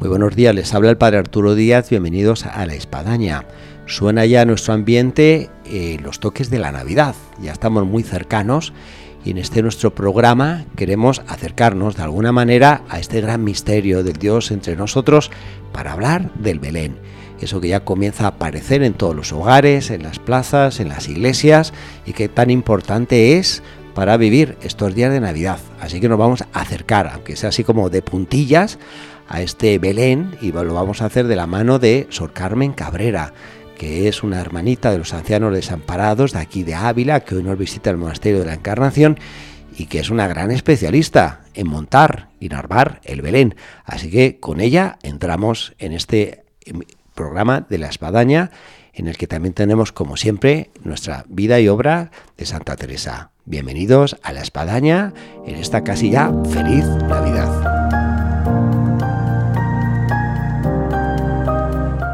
Muy buenos días, les habla el Padre Arturo Díaz, bienvenidos a La Espadaña. Suena ya nuestro ambiente eh, los toques de la Navidad, ya estamos muy cercanos y en este nuestro programa queremos acercarnos de alguna manera a este gran misterio del Dios entre nosotros para hablar del Belén. Eso que ya comienza a aparecer en todos los hogares, en las plazas, en las iglesias y que tan importante es para vivir estos días de Navidad. Así que nos vamos a acercar, aunque sea así como de puntillas, a este Belén y lo vamos a hacer de la mano de Sor Carmen Cabrera, que es una hermanita de los ancianos desamparados de aquí de Ávila, que hoy nos visita el Monasterio de la Encarnación y que es una gran especialista en montar y narvar el Belén. Así que con ella entramos en este em, programa de la espadaña, en el que también tenemos, como siempre, nuestra vida y obra de Santa Teresa. Bienvenidos a la espadaña en esta casi ya feliz Navidad.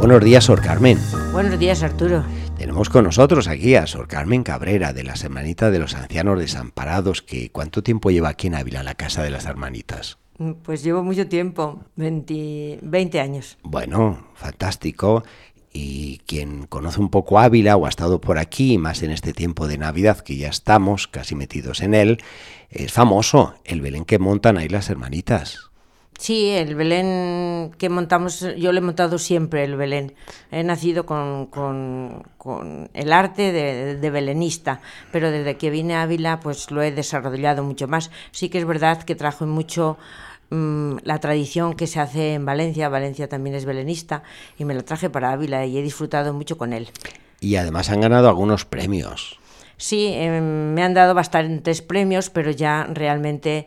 Buenos días, Sor Carmen. Buenos días, Arturo. Tenemos con nosotros aquí a Sor Carmen Cabrera, de las Hermanitas de los Ancianos Desamparados, que ¿cuánto tiempo lleva aquí en Ávila, la Casa de las Hermanitas? Mm, pues llevo mucho tiempo, 20, 20 años. Bueno, fantástico. Y quien conoce un poco Ávila o ha estado por aquí, más en este tiempo de Navidad que ya estamos casi metidos en él, es famoso el Belén que montan ahí las hermanitas. Sí, el Belén que montamos, yo lo he montado siempre, el Belén. He nacido con, con, el arte de, de, belenista, pero desde que vine a Ávila pues lo he desarrollado mucho más. Sí que es verdad que trajo mucho mmm, la tradición que se hace en Valencia, Valencia también es belenista, y me lo traje para Ávila y he disfrutado mucho con él. Y además han ganado algunos premios. Sí, eh, me han dado bastantes premios, pero ya realmente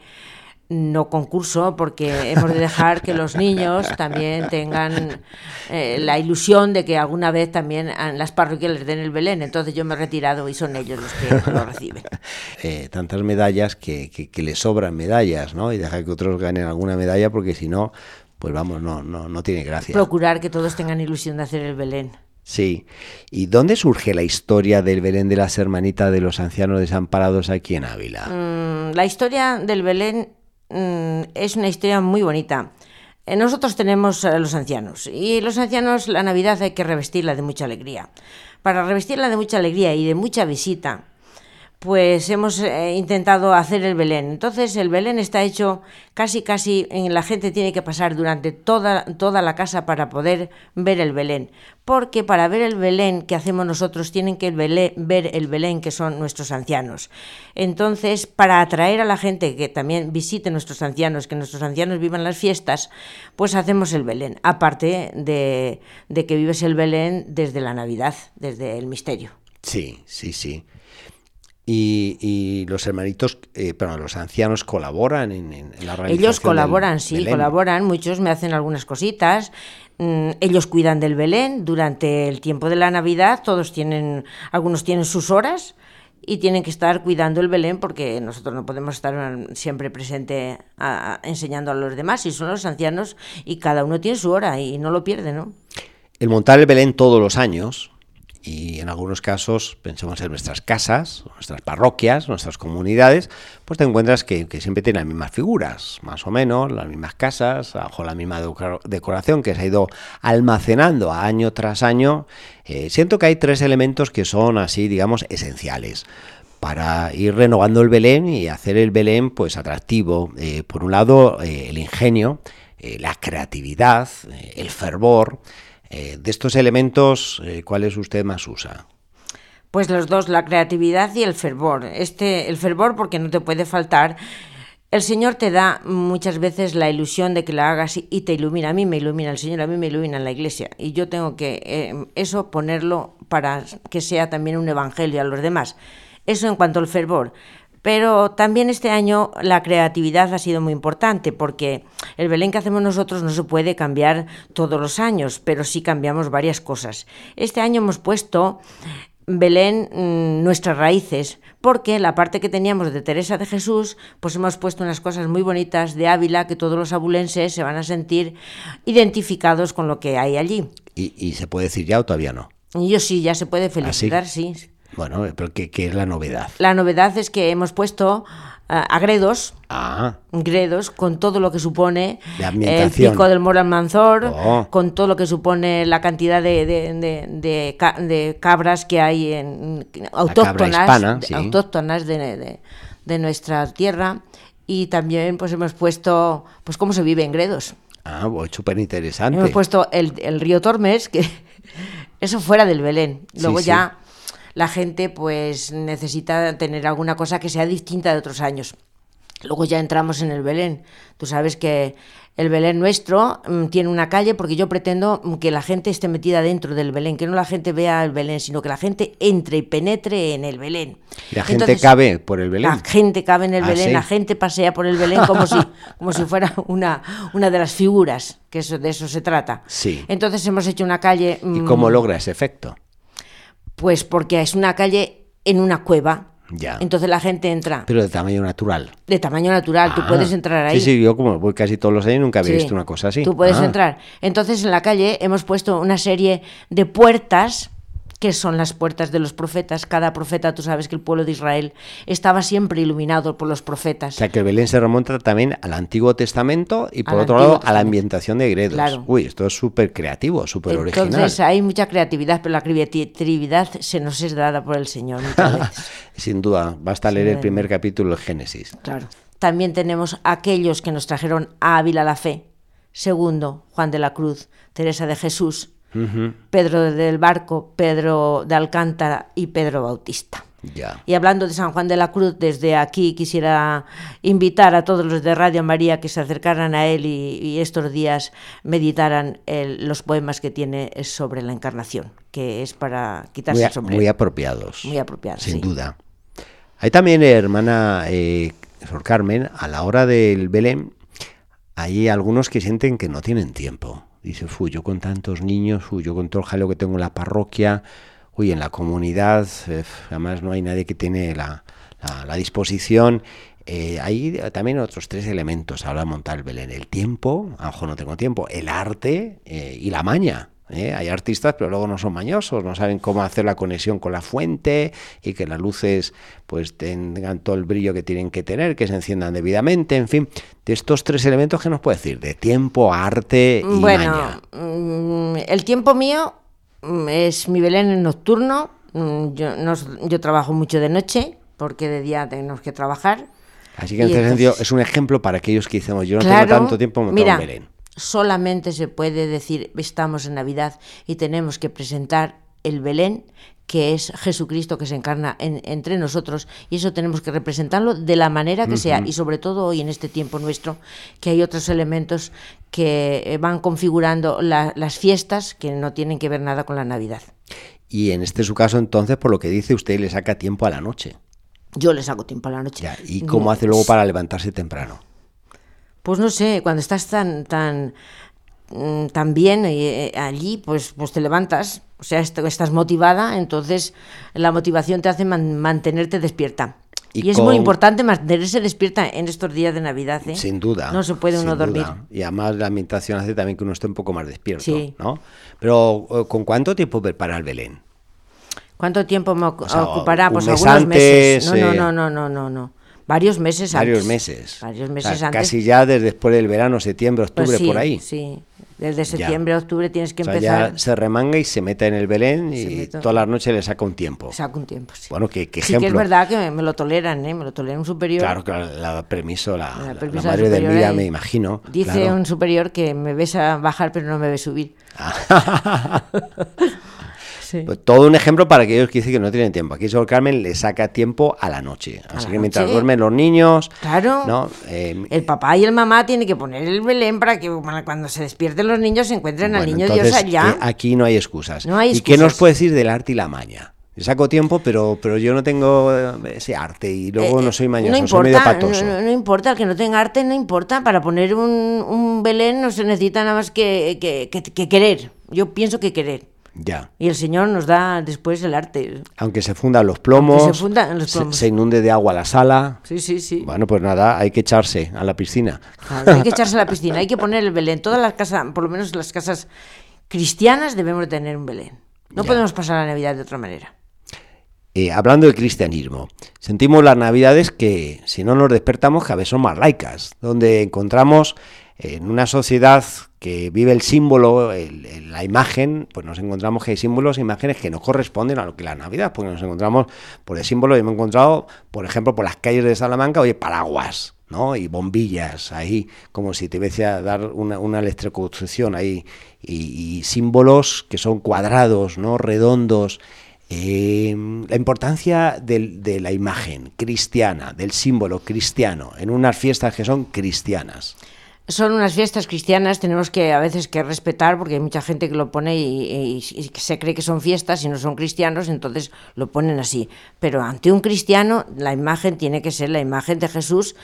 no concurso, porque hemos de dejar que los niños también tengan eh, la ilusión de que alguna vez también las parroquias les den el Belén. Entonces yo me he retirado y son ellos los que lo reciben. Eh, tantas medallas que, que, les sobran medallas, ¿no? Y dejar que otros ganen alguna medalla, porque si no, pues vamos, no, no, no tiene gracia. Procurar que todos tengan ilusión de hacer el Belén. Sí. ¿Y dónde surge la historia del Belén de las hermanitas de los ancianos desamparados aquí en Ávila? Mm, la historia del Belén es una historia muy bonita. Eh, nosotros tenemos a los ancianos y los ancianos la Navidad hay que revestirla de mucha alegría. Para revestirla de mucha alegría y de mucha visita, pues hemos eh, intentado hacer el Belén. Entonces el Belén está hecho casi casi en la gente tiene que pasar durante toda toda la casa para poder ver el Belén, porque para ver el Belén que hacemos nosotros tienen que ver el Belén que son nuestros ancianos. Entonces, para atraer a la gente que también visite nuestros ancianos, que nuestros ancianos vivan las fiestas, pues hacemos el Belén, aparte de, de que vives el Belén desde la Navidad, desde el misterio. Sí, sí, sí. Y, los hermanitos, eh, pero los ancianos colaboran en, en la realización Ellos colaboran, sí, colaboran. Muchos me hacen algunas cositas. Mm, ellos cuidan del Belén durante el tiempo de la Navidad. Todos tienen, algunos tienen sus horas y tienen que estar cuidando el Belén porque nosotros no podemos estar siempre presente enseñando a los demás y son los ancianos y cada uno tiene su hora y no lo pierde, ¿no? El montar el Belén todos los años y en algunos casos, pensemos en nuestras casas, nuestras parroquias, nuestras comunidades, pues te encuentras que, siempre tienen las mismas figuras, más o menos, las mismas casas, bajo la misma decoración que se ha ido almacenando año tras año. Eh, siento que hay tres elementos que son así, digamos, esenciales para ir renovando el Belén y hacer el Belén pues atractivo. Eh, por un lado, eh, el ingenio, la creatividad, el fervor, eh, de estos elementos, eh, ¿cuáles usted más usa? Pues los dos, la creatividad y el fervor. Este, el fervor porque no te puede faltar. El Señor te da muchas veces la ilusión de que la hagas y te ilumina. A mí me ilumina el Señor, a mí me ilumina la iglesia. Y yo tengo que eh, eso ponerlo para que sea también un evangelio a los demás. Eso en cuanto al fervor. Pero también este año la creatividad ha sido muy importante porque el Belén que hacemos nosotros no se puede cambiar todos los años, pero sí cambiamos varias cosas. Este año hemos puesto Belén mm, nuestras raíces, porque la parte que teníamos de Teresa de Jesús, pues hemos puesto unas cosas muy bonitas de Ávila que todos los abulenses se van a sentir identificados con lo que hay allí. ¿Y, se puede decir ya o todavía no? Yo sí, ya se puede ¿Ah, felicitar, sí? Bueno, pero ¿qué, es la novedad? La novedad es que hemos puesto uh, agredos, ah. gredos, con todo lo que supone el pico del Moral Manzor, oh. con todo lo que supone la cantidad de, de, cabras que hay en, autóctonas, autóctonas de, nuestra tierra. Y también pues hemos puesto pues cómo se vive en Gredos. Ah, súper interesante. Hemos puesto el, el, río Tormes, que eso fuera del Belén. Luego ya la gente pues necesita tener alguna cosa que sea distinta de otros años. Luego ya entramos en el Belén. Tú sabes que el Belén nuestro mm, tiene una calle porque yo pretendo que la gente esté metida dentro del Belén, que no la gente vea el Belén, sino que la gente entre y penetre en el Belén. ¿Y la gente cabe por el Belén? La gente cabe en el ah, Belén, la gente pasea por el Belén como si, como si fuera una, una de las figuras, que eso, de eso se trata. Sí. Entonces hemos hecho una calle... ¿Y cómo mm, logra ese efecto? Pues porque es una calle en una cueva. Ya. Entonces la gente entra. Pero de tamaño natural. De tamaño natural, tú ah. puedes entrar ahí. Sí, sí, yo como voy casi todos los años nunca había visto una cosa así. Tú puedes ah. entrar. Entonces en la calle hemos puesto una serie de puertas que son las puertas de los profetas. Cada profeta, tú sabes que el pueblo de Israel estaba siempre iluminado por los profetas. O sea, que Belén se remonta también al Antiguo Testamento y por otro lado a la ambientación de Gredos. Uy, esto es súper creativo, súper original. Entonces hay mucha creatividad, pero la creatividad se nos es dada por el Señor Sin duda, basta leer el primer capítulo de Génesis. Claro. También tenemos aquellos que nos trajeron a Ávila la fe. Segundo, Juan de la Cruz, Teresa de Jesús, Pedro del Barco, Pedro de Alcántara y Pedro Bautista. Y hablando de San Juan de la Cruz, desde aquí quisiera invitar a todos los de Radio María que se acercaran a él y, estos días meditaran los poemas que tiene sobre la encarnación, que es para quitarse muy, el sombrero. Muy apropiados. Muy apropiados. Sin duda. Hay también, hermana eh, Sor Carmen, a la hora del Belén, hay algunos que sienten que no tienen tiempo Dice, fui yo con tantos niños, fui yo con todo el jaleo que tengo en la parroquia, uy, en la comunidad, eh, además no hay nadie que tiene la, la, disposición. Eh, hay también otros tres elementos a la de montar el tiempo, a lo no tengo tiempo, el arte eh, y la maña. ¿Eh? Hay artistas, pero luego no son mañosos, no saben cómo hacer la conexión con la fuente y que las luces pues tengan todo el brillo que tienen que tener, que se enciendan debidamente, en fin, de estos tres elementos que nos puede decir, de tiempo, arte y bueno, mm, el tiempo mío mm, es mi Belén nocturno, mm, yo, yo trabajo mucho de noche, porque de día tenemos que trabajar. Así que en este sentido es un ejemplo para aquellos que decimos, yo no tengo tanto tiempo montar un Belén solamente se puede decir estamos en Navidad y tenemos que presentar el Belén, que es Jesucristo que se encarna entre nosotros, y eso tenemos que representarlo de la manera que sea, y sobre todo hoy en este tiempo nuestro, que hay otros elementos que eh, van configurando las fiestas que no tienen que ver nada con la Navidad. Y en este su caso, entonces, por lo que dice usted, le saca tiempo a la noche. Yo le saco tiempo a la noche. Ya, ¿Y cómo hace luego para levantarse temprano? Pues no sé, cuando estás tan tan mm, tan bien eh, allí, pues pues te levantas, o sea, est- estás motivada, entonces la motivación te hace man- mantenerte despierta. Y Y, es con- muy importante mantenerse despierta en estos días de Navidad, ¿eh? Sin duda. No se puede uno dormir. duda. Y además la ambientación hace también que uno esté un poco más despierto, Sí. ¿no? Pero eh, ¿con cuánto tiempo prepara el Belén? ¿Cuánto tiempo me ocu- O sea, ocupará? Pues mes algunos antes, meses. No, eh, no, no, no, no, no, no. Varios meses Varios antes. meses. Varios O meses sea, antes. Casi ya desde después del verano, septiembre, Pues octubre, sí, por ahí. Sí. Desde septiembre, octubre tienes que O sea, empezar. ya se remanga y se mete en el Belén y todas las noches le saca un tiempo. Saca un tiempo, sí. Bueno, qué, qué sí que es ejemplo. verdad que me, me lo toleran, ¿eh? Me lo toleran un superior. Claro, claro, la permiso, la, La la- madre de Mira, me imagino. Dice claro. un superior que me ves a bajar pero no me ves subir. Sí. Pues todo un ejemplo para aquellos que dicen que no tienen tiempo. Aquí Sor Carmen le saca tiempo a la noche. Así la que mientras noche. duermen los niños, Claro. ¿no? Eh, El papá y el mamá tienen que poner el Belén para que cuando se despierten los niños se encuentren al niño entonces, Dios allá. eh, aquí no hay excusas. No hay ¿Y qué nos puede decir del arte y la maña? Saco tiempo, pero, pero yo no tengo eh, ese arte y luego Eh, no soy mañoso, no soy medio importa, patoso. No, no- no importa, el que no tenga arte no importa. Para poner un, un Belén no se necesita nada más que, que- que- que querer. Yo pienso que querer. Ya. Y el Señor nos da después el arte. Aunque se fundan los plomos, se fundan los se- plomos. se inunde de agua la sala. Sí, sí, sí. Bueno, pues nada, hay que echarse a la piscina. Claro, hay que echarse a la piscina, hay que poner el Belén. Todas las casas, por lo menos las casas cristianas, debemos de tener un Belén. No Ya. podemos pasar la Navidad de otra manera. Eh, hablando del cristianismo, sentimos las navidades que, si no nos despertamos, cada vez son más laicas, donde encontramos en una sociedad que vive el símbolo, la imagen, pues nos encontramos que hay símbolos e imágenes que no corresponden a lo que es la Navidad, porque nos encontramos por el símbolo, yo me he encontrado, por ejemplo, por las calles de Salamanca, oye, paraguas, ¿no? Y bombillas ahí, como si te hubiese a dar una, una electroconstrucción ahí, y, símbolos que son cuadrados, ¿no? Redondos, eh, la importancia de la imagen cristiana, del símbolo cristiano, en unas fiestas que son cristianas. Son unas fiestas cristianas, tenemos que a veces que respetar, porque hay mucha gente que lo pone y, y- y se cree que son fiestas y no son cristianos, entonces lo ponen así. Pero ante un cristiano, la imagen tiene que ser la imagen de Jesús.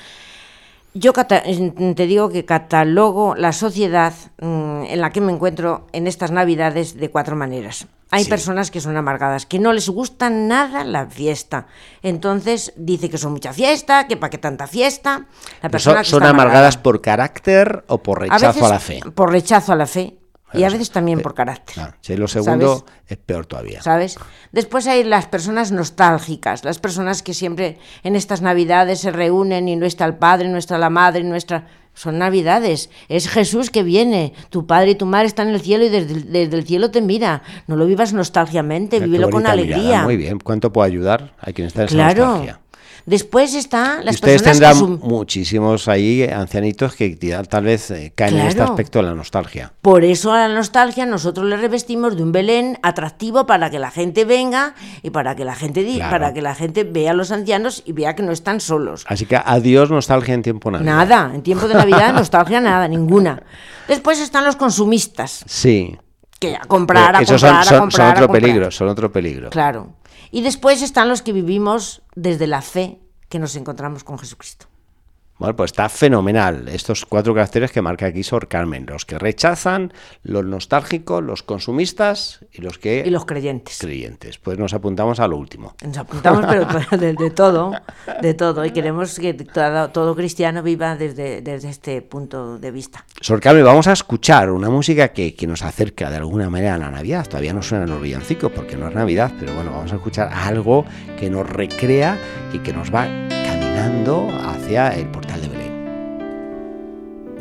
Yo te digo que catalogo la sociedad mm, en la que me encuentro en estas Navidades de cuatro maneras. Hay Sí. personas que son amargadas, que no les gusta nada la fiesta. Entonces dice que son mucha fiesta, que para qué tanta fiesta. La persona ¿Son, que son amargadas amargada. por carácter o por rechazo a, veces la fe? Por rechazo a la fe. Y a veces también eh, por carácter. Claro, si lo segundo, ¿Sabes? es peor todavía. ¿Sabes? Después hay las personas nostálgicas, las personas que siempre en estas navidades se reúnen y no está el padre, no está la madre, no está... Son navidades, es Jesús que viene, tu padre y tu madre están en el cielo y desde, el- desde el cielo te mira. No lo vivas nostálgicamente, vívelo con bonita mirada, alegría. Muy bien. ¿Cuánto puedo ayudar a quien está en esa Claro. nostalgia? Después está Y las ustedes personas tendrán que muchísimos ahí ancianitos que tal vez eh, caen en este aspecto de la nostalgia. Por eso a la nostalgia nosotros le revestimos de un Belén atractivo para que la gente venga y para que la gente Claro. para que la gente vea a los ancianos y vea que no están solos. Así que adiós nostalgia en tiempo navideño. Nada, en tiempo de Navidad nostalgia nada, ninguna. Después están los consumistas, Sí. que a comprar, a Eh, Esos comprar, son, son- a comprar, son a otro comprar. peligro, son otro peligro. Claro. Y después están los que vivimos desde la fe que nos encontramos con Jesucristo. Bueno, pues está fenomenal estos cuatro caracteres que marca aquí Sor Carmen. Los que rechazan, los nostálgicos, los consumistas y los que... Y los creyentes. creyentes. Pues nos apuntamos a lo último. Nos apuntamos, pero de, de todo, de todo. Y queremos que todo, todo cristiano viva desde, desde este punto de vista. Sor Carmen, vamos a escuchar una música que, que nos acerca de alguna manera a la Navidad. Todavía no suenan los villancicos porque no es Navidad, pero bueno, vamos a escuchar algo que nos recrea y que nos va caminando hacia el portal de Belén.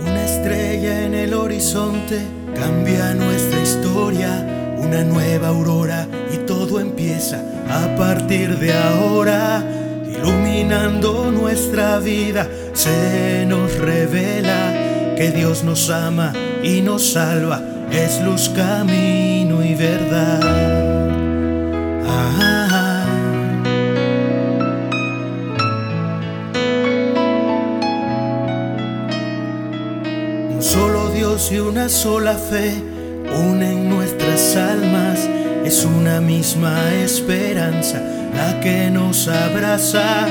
Una estrella en el horizonte cambia nuestra historia, una nueva aurora y todo empieza a partir de ahora, iluminando nuestra vida, se nos revela que Dios nos ama y nos salva, es luz, camino y verdad. Un solo Dios y una sola fe unen nuestras almas. Es una misma esperanza la que nos abraza.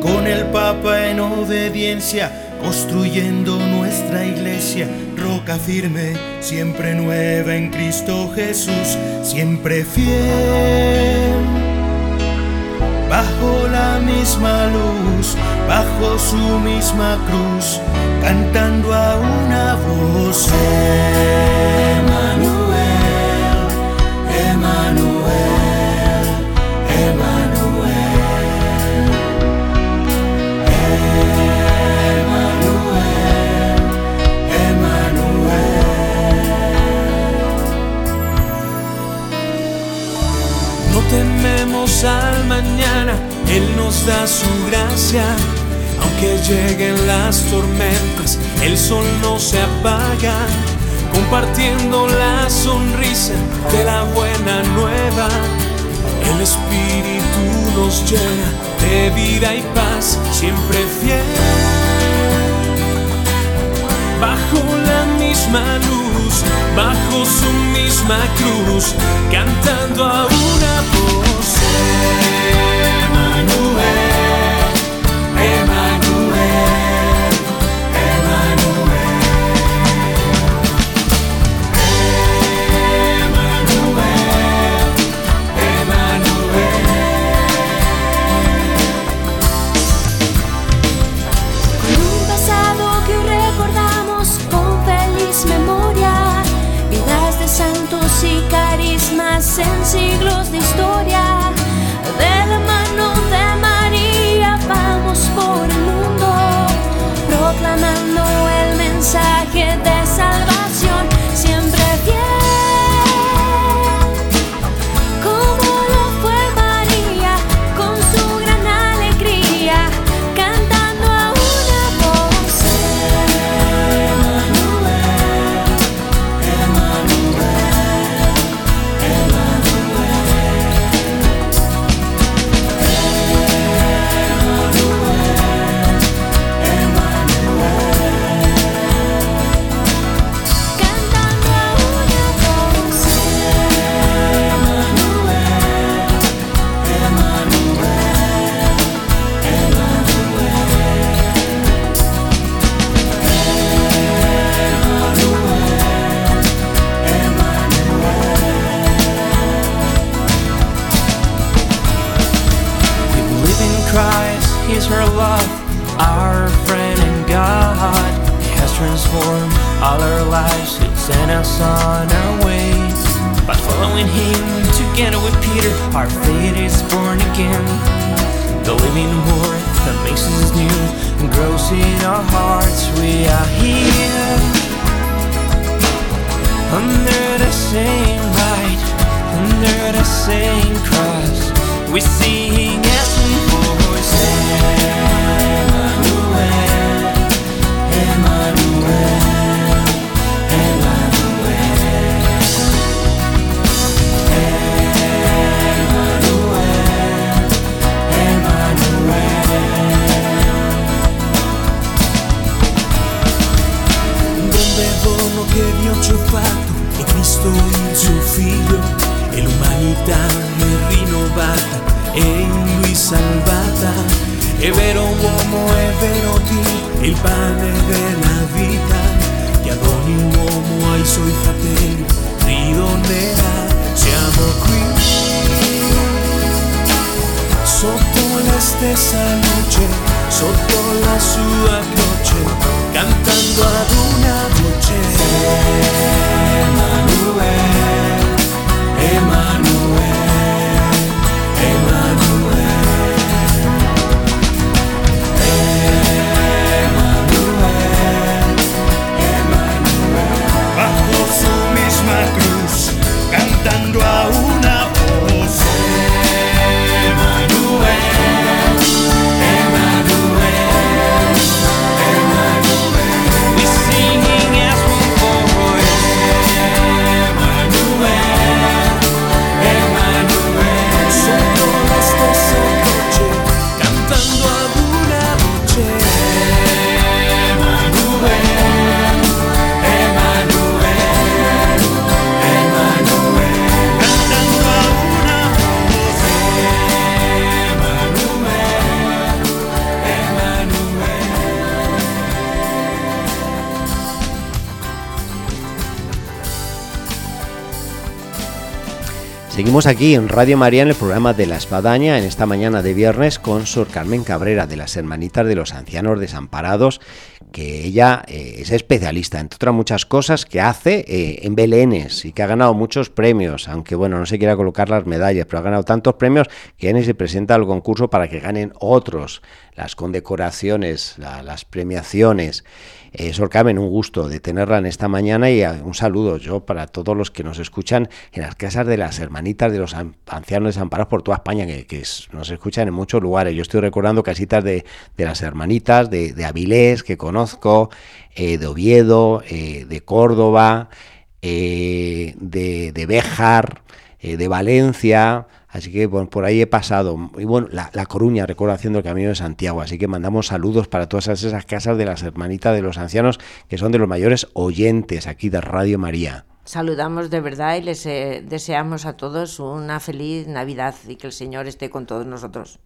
Con el Papa en obediencia, construyendo nuestra iglesia, roca firme, siempre nueva en Cristo Jesús, siempre fiel. Bajo la misma luz, bajo su misma cruz, cantando a una voz. al Aunque lleguen las tormentas, el sol no se apaga, compartiendo la sonrisa de la buena nueva. El Espíritu nos llena de vida y paz, siempre fiel. Bajo la misma luz, bajo su misma cruz, cantando a una voz. Con Aquí en Radio María en el programa de la Espadaña en esta mañana de viernes con Sor Carmen Cabrera de las Hermanitas de los Ancianos Desamparados, que ella eh, es especialista, entre otras muchas cosas, que hace eh, en Belénes y que ha ganado muchos premios, aunque bueno, no se quiera colocar las medallas, pero ha ganado tantos premios que ya se presenta al concurso para que ganen otros, las condecoraciones, las premiaciones. Eh, Sor un gusto de tenerla en esta mañana y un saludo yo para todos los que nos escuchan en las casas de las hermanitas de los ancianos desamparados por toda España, que, nos escuchan en muchos lugares. Yo estoy recordando casitas de, las hermanitas de, Avilés, que conozco, eh, de Oviedo, eh, de Córdoba, de, de Béjar, de Valencia, Así que por ahí he pasado. Y bueno, la, Coruña, recuerdo haciendo el camino de Santiago. Así que mandamos saludos para todas esas casas de las hermanitas de los ancianos, que son de los mayores oyentes aquí de Radio María. Saludamos de verdad y les eh, deseamos a todos una feliz Navidad y que el Señor esté con todos nosotros.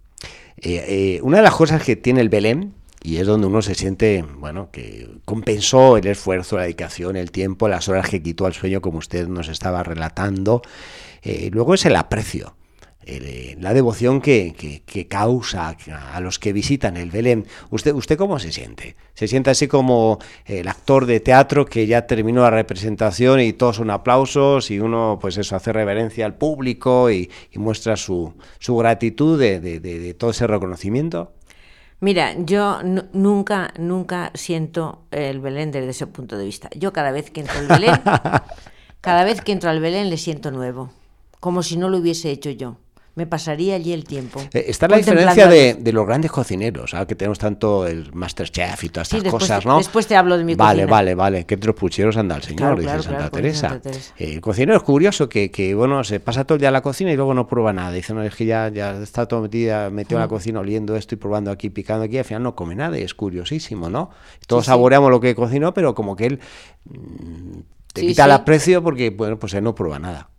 Eh, eh, una de las cosas que tiene el Belén, y es donde uno se siente, bueno, que compensó el esfuerzo, la dedicación, el tiempo, las horas que quitó al sueño, como usted nos estaba relatando, luego es el aprecio eh, la devoción que, causa a los que visitan el Belén. ¿Usted, ¿Usted cómo se siente? ¿Se siente así como el actor de teatro que ya terminó la representación y todos son aplausos y uno pues eso hace reverencia al público y, muestra su, su gratitud de, todo ese reconocimiento? Mira, yo nunca, nunca siento el Belén desde ese punto de vista. Yo cada vez que entro al Belén, cada vez que entro al Belén le siento nuevo, como si no lo hubiese hecho yo me pasaría allí el tiempo. Eh, está la diferencia de, los grandes cocineros, que tenemos tanto el Masterchef y todas estas cosas, ¿no? Después te hablo de mi Vale, cocina. vale, vale, que los pucheros anda el señor, dice Santa, Teresa. Eh, el cocinero es curioso que, que, bueno, se pasa todo el día a la cocina y luego no prueba nada. Dice, no, es que ya, ya está todo metido, metido en la cocina oliendo esto y probando aquí, picando aquí, al final no come nada y es curiosísimo, ¿no? Todos saboreamos lo que cocinó, pero como que él mm, te quita el aprecio porque, bueno, pues él no prueba nada.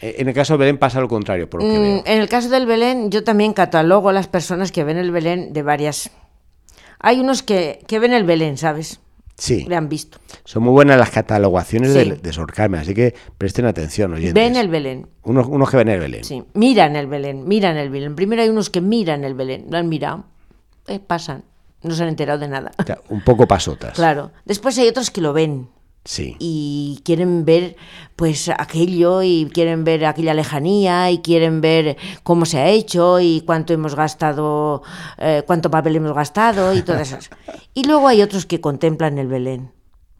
Eh, en el caso del Belén pasa lo contrario, por lo que mm, En el caso del Belén, yo también catalogo a las personas que ven el Belén de varias. Hay unos que, ven el Belén, ¿sabes? Sí. Le han visto. Son muy buenas las catalogaciones de, de Sor Carmen, así que presten atención, oyentes. Ven el Belén. Unos, unos que ven el Belén. Sí, miran el Belén, miran el Belén. Primero hay unos que miran el Belén, lo han mirado, eh, pasan, no se han enterado de nada. un poco pasotas. Claro. Después hay otros que lo ven, y quieren ver pues aquello y quieren ver aquella lejanía y quieren ver cómo se ha hecho y cuánto hemos gastado, eh, cuánto papel hemos gastado y todas esas. Y luego hay otros que contemplan el Belén.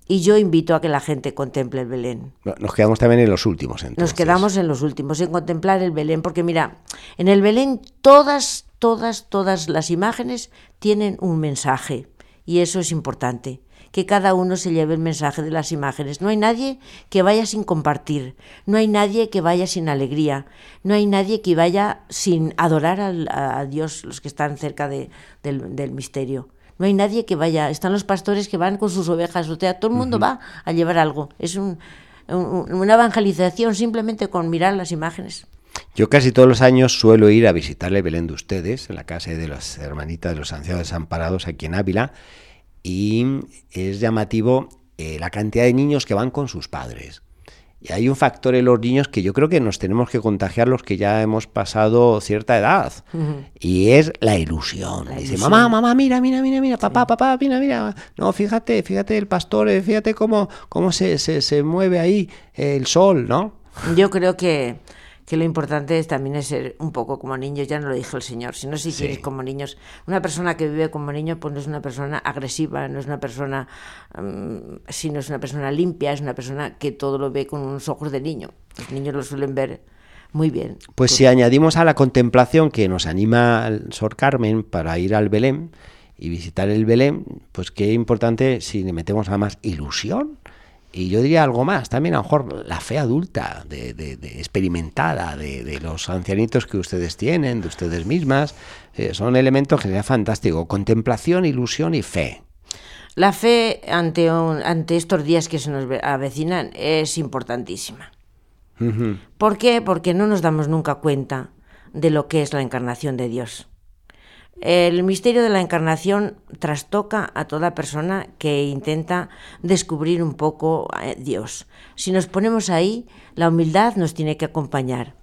Y yo invito a que la gente contemple el Belén. Nos quedamos también en los últimos, entonces. Nos quedamos en los últimos, en contemplar el Belén, porque mira, en el Belén todas, todas, todas las imágenes tienen un mensaje y eso es importante que cada uno se lleve el mensaje de las imágenes. No hay nadie que vaya sin compartir, no hay nadie que vaya sin alegría, no hay nadie que vaya sin adorar a, Dios, los que están cerca del, misterio. No hay nadie que vaya, están los pastores que van con sus ovejas, o sea, todo el mundo va a llevar algo. Es una evangelización simplemente con mirar las imágenes. Yo casi todos los años suelo ir a visitarle Belén de ustedes, en la casa de las hermanitas de los ancianos desamparados aquí en Ávila, y es llamativo eh, la cantidad de niños que van con sus padres. Y hay un factor en los niños que yo creo que nos tenemos que contagiar los que ya hemos pasado cierta edad. Y es la ilusión. Dice, mamá, mamá, mira, mira, mira, mira, papá, papá, mira, mira. No, fíjate, fíjate el pastor, eh, fíjate cómo, cómo se, se, se mueve ahí el sol, ¿no? Yo creo que que lo importante es, también es ser un poco como niños, ya no lo dijo el Señor, sino si quieres como niños. Una persona que vive como niño pues no es una persona agresiva, no es una persona, um, sino es una persona limpia, es una persona que todo lo ve con unos ojos de niño. Los niños lo suelen ver muy bien. Pues si añadimos a la contemplación que nos anima el Sor Carmen para ir al Belén y visitar el Belén, pues qué importante si le metemos además ilusión y yo diría algo más, también a lo mejor la fe adulta, de, experimentada, de, los ancianitos que ustedes tienen, de ustedes mismas, eh, son elementos que sería fantástico. Contemplación, ilusión y fe. La fe ante, ante estos días que se nos avecinan es importantísima. ¿Por qué? Porque no nos damos nunca cuenta de lo que es la encarnación de Dios. El misterio de la encarnación trastoca a toda persona que intenta descubrir un poco a Dios. Si nos ponemos ahí, la humildad nos tiene que acompañar.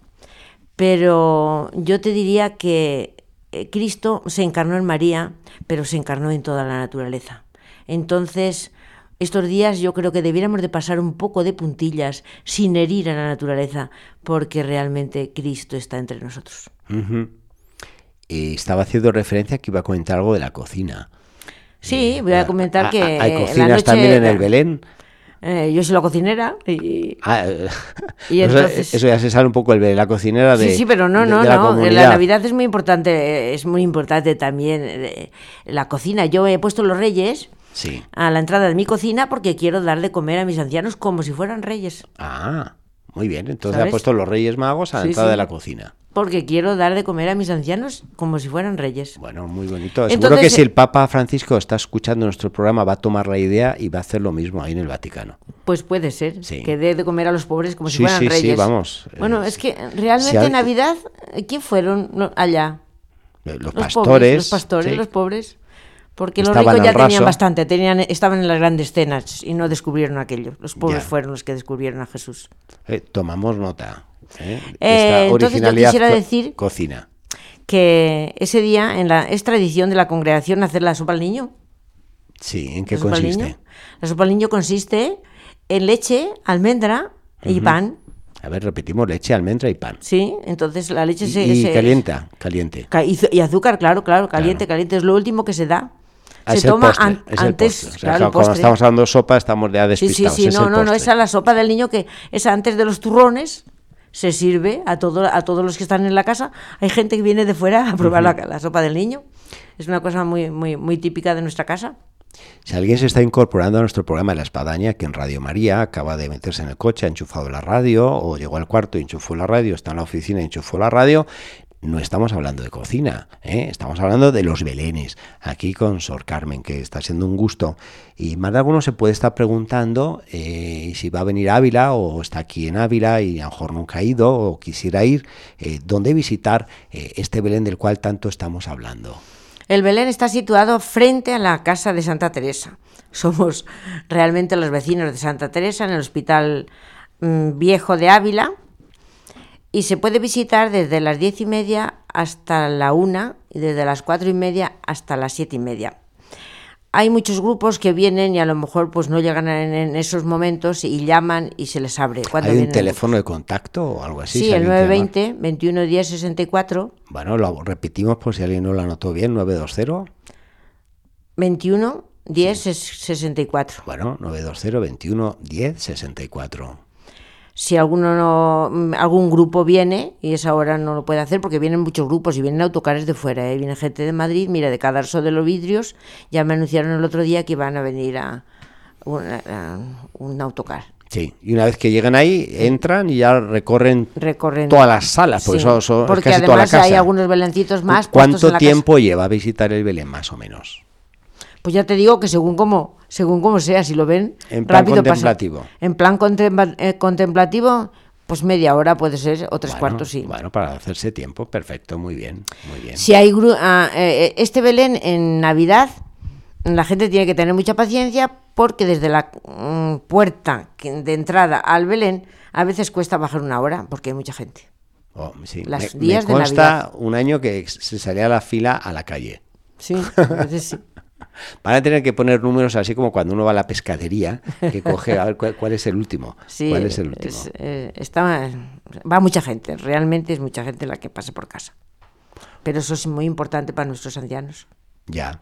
Pero yo te diría que eh, Cristo se encarnó en María, pero se encarnó en toda la naturaleza. Entonces, estos días yo creo que debiéramos de pasar un poco de puntillas sin herir a la naturaleza, porque realmente Cristo está entre nosotros. Y estaba haciendo referencia que iba a comentar algo de la cocina. Sí, voy a comentar Ah, que ah, ¿Hay la cocinas noche- también en el Belén? Eh, yo soy la cocinera y... Ah, eh, Y eso- entonces- eso ya se sale un poco el la cocinera de sí, sí, pero no, de- no, de la no. comunidad. La Navidad es muy importante, eh, es muy importante también eh, la cocina. Yo he puesto los reyes Sí. a la entrada de mi cocina porque quiero dar de comer a mis ancianos como si fueran reyes. Ah, muy bien. Entonces ¿Sabes? ha puesto los Reyes Magos a la Sí, entrada sí. de la cocina. Porque quiero dar de comer a mis ancianos como si fueran reyes. Bueno, muy bonito. Seguro que si eh, el Papa Francisco está escuchando nuestro programa va a tomar la idea y va a hacer lo mismo ahí en el Vaticano. Pues puede ser, Sí. que dé de comer a los pobres como si Sí, fueran sí, sí, reyes. vamos, Bueno, eh, es que realmente en Navidad, ¿quién fueron allá? Eh, Los, Los pastores. pobres, los pastores, sí. los pobres. Porque los ricos ya tenían raso. bastante, tenían, estaban en las grandes cenas y no descubrieron aquello. Los pobres Ya. fueron los que descubrieron a Jesús. Eh, tomamos nota. ¿eh? Eh, Esta entonces yo originalidad quisiera decir- Cocina. Que ese día en la, es tradición de la congregación hacer la sopa al niño. Sí, ¿en qué ¿La consiste? La sopa al niño consiste en leche, almendra y pan. A ver, repetimos, leche, almendra y pan. Sí, entonces la leche Y, se... y se- calienta, caliente. y azúcar, claro, claro, caliente, caliente. Es lo último que se da. Ah, se es toma postre, an- es el antes, postre. O sea, claro, claro, el cuando estamos hablando de sopa estamos ya Sí, sí, despistados. sí, es no, no, esa es la sopa del niño que es antes de los turrones, se sirve a, todo, a todos los que están en la casa. Hay gente que viene de fuera a probar la, la sopa del niño. Es una cosa muy, muy, muy típica de nuestra casa. Si alguien se está incorporando a nuestro programa de La Espadaña, que en Radio María acaba de meterse en el coche, ha enchufado la radio, o llegó al cuarto y enchufó la radio, está en la oficina y enchufó la radio, no estamos hablando de cocina, ¿eh? estamos hablando de los belenes, aquí con Sor Carmen, que está siendo un gusto. Y más de alguno se puede estar preguntando eh, si va a venir a Ávila o está aquí en Ávila y a lo mejor nunca ha ido o quisiera ir, eh, ¿dónde visitar eh, este Belén del cual tanto estamos hablando? El Belén está situado frente a la casa de Santa Teresa. Somos realmente los vecinos de Santa Teresa en el Hospital mm, Viejo de Ávila y se puede visitar desde las diez y media hasta la una y desde las cuatro y media hasta las siete y media. Hay muchos grupos que vienen y a lo mejor pues no llegan en, esos momentos y llaman y se les abre. ¿Hay un teléfono de contacto o algo así? Sí, el alguien quiere llamar? 920 21 10 64 Bueno, lo repetimos por si alguien no lo anotó bien, 920. 21 10 64. Bueno, 920 21 10 64. Si alguno no, mm, algún grupo viene y esa hora no lo puede hacer porque vienen muchos grupos y vienen autocares de fuera, ¿eh? viene gente de Madrid, mira, de Cadarso de los Vidrios, ya me anunciaron el otro día que iban a venir a, una- a un autocar. Sí, y una vez que llegan ahí, entran y ya recorren Recorren todas las salas, por Sí, eso son porque casi toda la además hay casa. algunos belencitos más. en ¿Cuánto casa. tiempo lleva a visitar el Belén, más o menos? Pues ya te digo que según como, según como sea, si lo ven, En plan rápido pasa. contemplativo. En plan contempla- eh, contemplativo, pues media hora puede ser, o tres Bueno, cuartos, sí. Bueno, para hacerse tiempo, perfecto, muy bien, muy bien. Si hay gru- ah, eh, este Belén en Navidad, la gente tiene que tener mucha paciencia porque desde la mm, puerta de entrada al Belén a veces cuesta bajar una hora porque hay mucha gente. Oh, sí. Las me, días me de Navidad. un año que se salía la fila a la calle. Sí, a veces sí. Van a tener que poner números así como cuando uno va a la pescadería, que coge a ver cuál, cuál es el último. Sí, ¿Cuál es el último? es, eh, está, va mucha gente, realmente es mucha gente la que pasa por casa. Pero eso es muy importante para nuestros ancianos. Ya.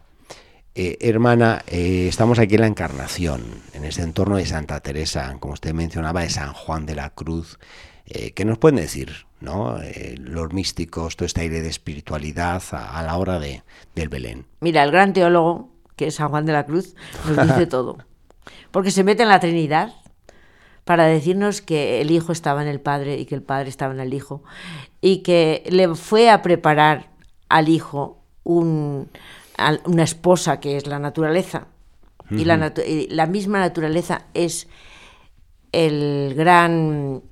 Eh, hermana, eh, estamos aquí en la Encarnación, en este entorno de Santa Teresa, como usted mencionaba, de San Juan de la Cruz. Eh, ¿Qué nos pueden decir, no? Los místicos, todo este aire de espiritualidad a, a la hora de, del Belén. Mira, el gran teólogo, que es San Juan de la Cruz, nos dice todo. Porque se mete en la Trinidad para decirnos que el Hijo estaba en el Padre y que el Padre estaba en el Hijo y que le fue a preparar al Hijo un- una esposa que es la naturaleza. Y la, natu- y la misma naturaleza es el gran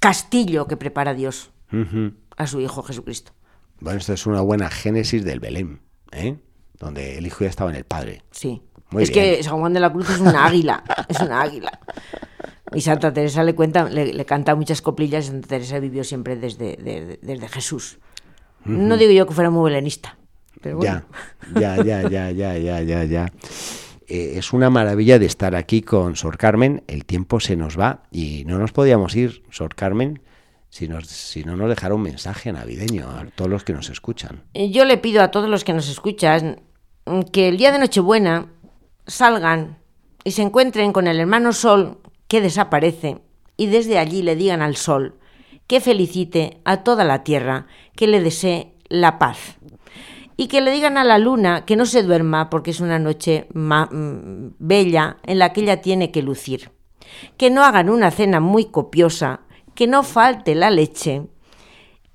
castillo que prepara Dios a su Hijo Jesucristo. Bueno, esto es una buena génesis del Belén, ¿eh? Donde el hijo ya estaba en el padre. Sí. Muy es bien. que San Juan de la Cruz es una águila, es una águila. Y Santa Teresa le cuenta, le, le canta muchas coplillas. Santa Teresa vivió siempre desde, de- desde Jesús. No digo yo que fuera muy belenista, pero bueno. Ya, ya, ya, ya, ya, ya, ya, ya. Eh, es una maravilla de estar aquí con Sor Carmen. El tiempo se nos va y no nos podíamos ir, Sor Carmen, si, nos, si no nos dejara un mensaje navideño a todos los que nos escuchan. Eh, Yo le pido a todos los que nos escuchan que el día de Nochebuena salgan y se encuentren con el hermano Sol que desaparece y desde allí le digan al Sol que felicite a toda la tierra, que le desee la paz. Y que le digan a la luna que no se duerma porque es una noche mm, bella en la que ella tiene que lucir. Que no hagan una cena muy copiosa, que no falte la leche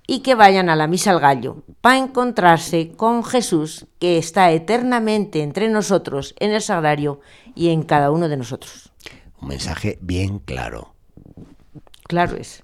y que vayan a la misa al gallo para encontrarse con Jesús que está eternamente entre nosotros en el sagrario y en cada uno de nosotros. Un mensaje bien claro. Claro es.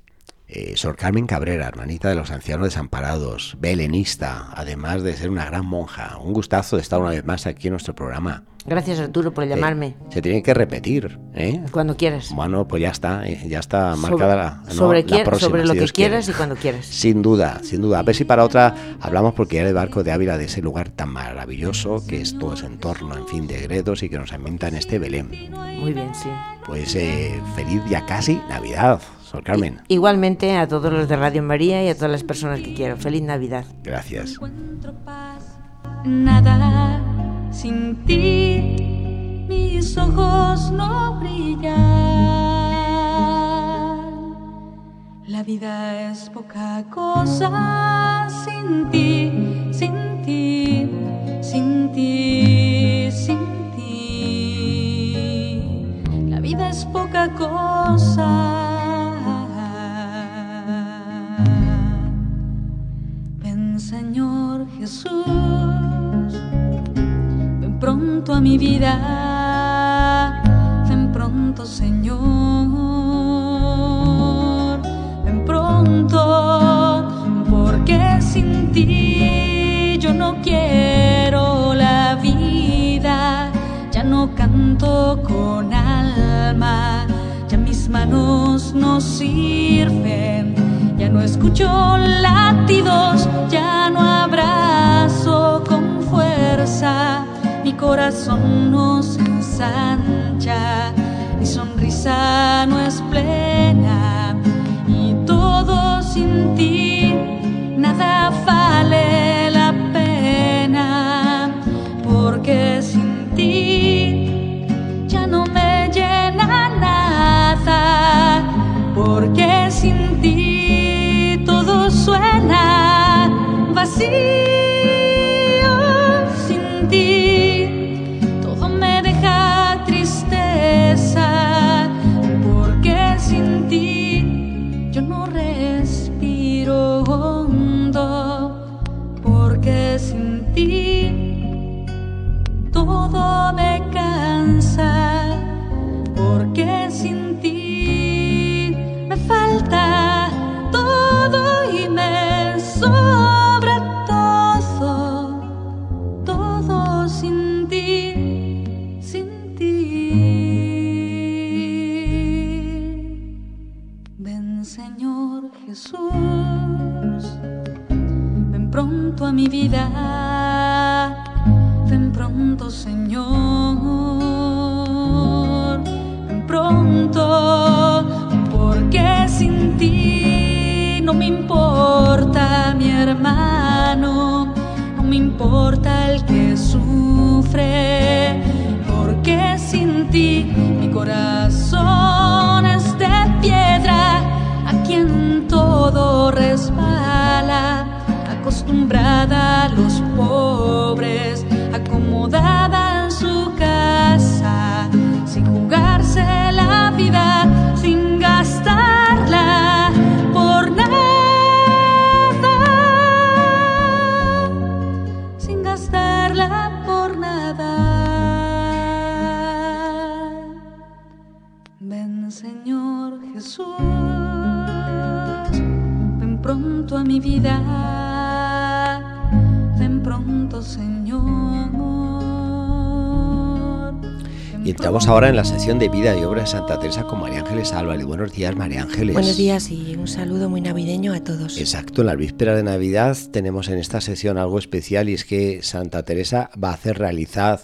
Eh, Sor Carmen Cabrera, hermanita de los ancianos desamparados, belenista, además de ser una gran monja. Un gustazo de estar una vez más aquí en nuestro programa. Gracias Arturo por Eh, llamarme. se tiene que repetir, ¿eh? Cuando quieras. Bueno, pues ya está, eh, ya está Sobre- marcada la, ¿no? sobre la próxima, sobre si lo que quiere. quieras y cuando quieras. Sin duda, sin duda. A ver si para otra hablamos porque ya el barco de Ávila de ese lugar tan maravilloso que es todo ese entorno, en fin, de Gredos y que nos ambienta en este Belén. Muy bien, sí. Pues eh, feliz ya casi Navidad, Sor Carmen. Igualmente a todos los de Radio María y a todas las personas que quiero. Feliz Navidad. Gracias. encuentro paz, nada sin ti, mis ojos no brillan. La vida es poca cosa sin ti, sin ti, sin ti, sin ti. La vida es poca cosa. Señor Jesús, ven pronto a mi vida, ven pronto Señor, ven pronto, porque sin ti yo no quiero la vida, ya no canto con alma, ya mis manos no sirven, ya no escucho latidos, ya no abrazo con fuerza, mi corazón no se ensancha, mi sonrisa no es plena. Y todo sin ti, nada vale mi vida, ven pronto Señor. Y entramos ahora en la sesión de vida y obra de Santa Teresa con María Ángeles Álvarez. Buenos días, María Ángeles. Buenos días y un saludo muy navideño a todos. Exacto, en la víspera de Navidad tenemos en esta sesión algo especial y es que Santa Teresa va a hacer realidad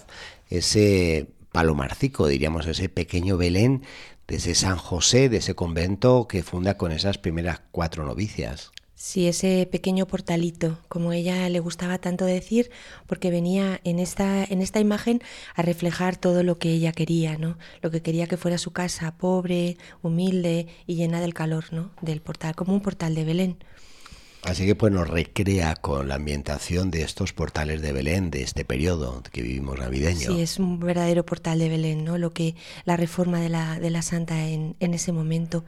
ese palomarcico, diríamos, ese pequeño Belén de ese San José, de ese convento que funda con esas primeras cuatro novicias. Sí, ese pequeño portalito, como ella le gustaba tanto decir, porque venía en esta, en esta imagen a reflejar todo lo que ella quería, ¿no? Lo que quería que fuera su casa, pobre, humilde y llena del calor, ¿no? Del portal, como un portal de Belén. Así que pues nos recrea con la ambientación de estos portales de Belén, de este periodo que vivimos navideño. Sí, es un verdadero portal de Belén, ¿no? Lo que la reforma de la, de la santa en, en ese momento.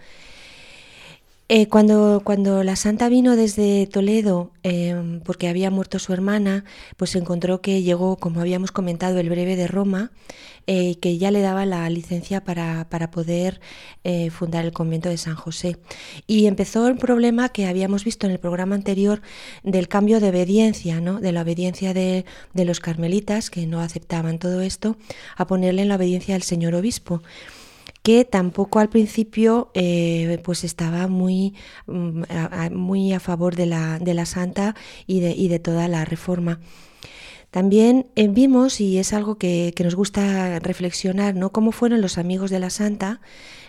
Eh, cuando, cuando la santa vino desde Toledo, eh, porque había muerto su hermana, pues encontró que llegó, como habíamos comentado, el breve de Roma, eh, que ya le daba la licencia para, para poder eh, fundar el convento de San José. Y empezó el problema que habíamos visto en el programa anterior del cambio de obediencia, ¿no? de la obediencia de, de los carmelitas, que no aceptaban todo esto, a ponerle en la obediencia al señor obispo que tampoco al principio eh, pues estaba muy, mm, muy a favor de la, de la santa y de, y de toda la reforma. También eh, vimos, y es algo que, que, nos gusta reflexionar, ¿no? cómo fueron los amigos de la santa,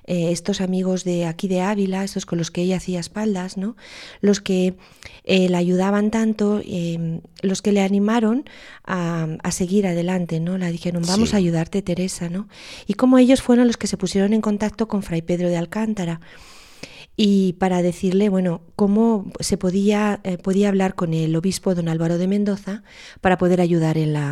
eh, estos amigos de aquí de Ávila, estos con los que ella hacía espaldas, ¿no? los que eh, la ayudaban tanto, eh, los que le animaron a, a, seguir adelante, ¿no? La dijeron, vamos sí. a ayudarte, Teresa, ¿no? Y cómo ellos fueron los que se pusieron en contacto con Fray Pedro de Alcántara y para decirle, bueno, cómo se podía, eh, podía hablar con el obispo don Álvaro de Mendoza para poder ayudar en la,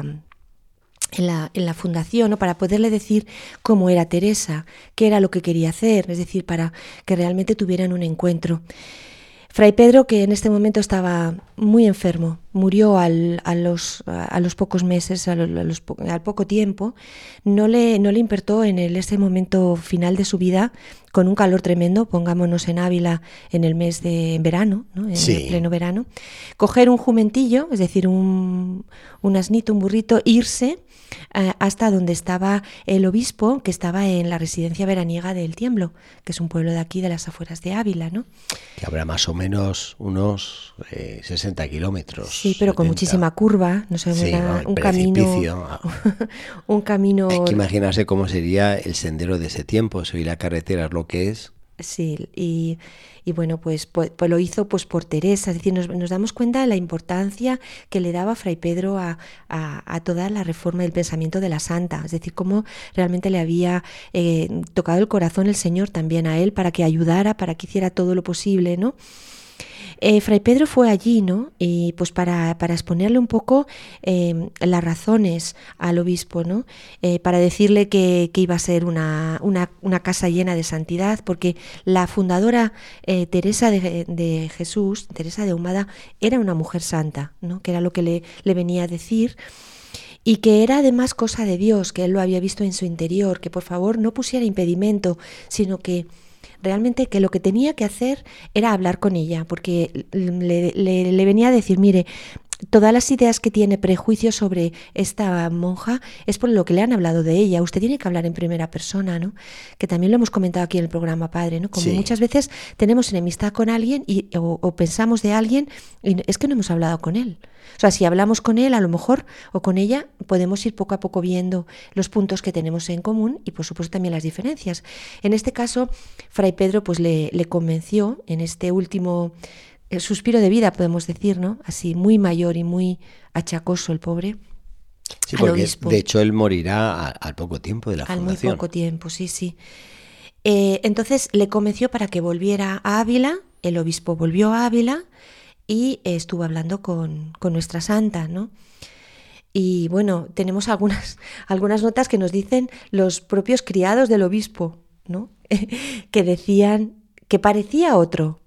en la, en la fundación, ¿no? para poderle decir cómo era Teresa, qué era lo que quería hacer, es decir, para que realmente tuvieran un encuentro. Fray Pedro, que en este momento estaba muy enfermo, murió al, a, los, a, los, pocos meses, a los, a los, al poco tiempo, no le, no le importó en el, ese momento final de su vida, con un calor tremendo, pongámonos en Ávila en el mes de en verano, ¿no? en Sí. el pleno verano, coger un jumentillo, es decir, un, un asnito, un burrito, irse eh, hasta donde estaba el obispo, que estaba en la residencia veraniega del Tiemblo, que es un pueblo de aquí, de las afueras de Ávila, ¿no? Que habrá más o menos unos eh, 60 kilómetros. Sí, pero 70. con muchísima curva, no sé, Sí, el un camino, un camino, Hay que imaginarse cómo sería el sendero de ese tiempo. Si la carretera es lo que es, sí, y, y bueno, pues, pues, pues lo hizo pues por Teresa, es decir, nos, nos damos cuenta de la importancia que le daba Fray Pedro a, a, a toda la reforma del pensamiento de la santa, es decir, cómo realmente le había eh, tocado el corazón el Señor también a él para que ayudara, para que hiciera todo lo posible, ¿no? Eh, Fray Pedro fue allí, ¿no? Y pues para, para exponerle un poco eh, las razones al obispo, ¿no? Eh, para decirle que, que, iba a ser una, una, una, casa llena de santidad, porque la fundadora eh, Teresa de, de, Jesús, Teresa de Humada, era una mujer santa, ¿no? Que era lo que le, le venía a decir y que era además cosa de Dios, que él lo había visto en su interior, que por favor no pusiera impedimento, sino que realmente que lo que tenía que hacer era hablar con ella, porque le, venía a decir, mire, todas las ideas que tiene prejuicios sobre esta monja es por lo que le han hablado de ella. Usted tiene que hablar en primera persona, ¿no? Que también lo hemos comentado aquí en el programa Padre, ¿no? Como sí. muchas veces tenemos enemistad con alguien y, o, o, pensamos de alguien y es que no hemos hablado con él. O sea, si hablamos con él, a lo mejor, o con ella, podemos ir poco a poco viendo los puntos que tenemos en común y, por supuesto, también las diferencias. En este caso, Fray Pedro pues le, le convenció en este último el suspiro de vida, podemos decir, ¿no? Así, muy mayor y muy achacoso el pobre. Sí, porque obispo. de hecho él morirá al, poco tiempo de la al fundación. Al muy poco tiempo, sí, sí. Eh, entonces le convenció para que volviera a Ávila, el obispo volvió a Ávila y eh, estuvo hablando con, con nuestra santa, ¿no? Y bueno, tenemos algunas, algunas notas que nos dicen los propios criados del obispo, ¿no? que decían que parecía otro,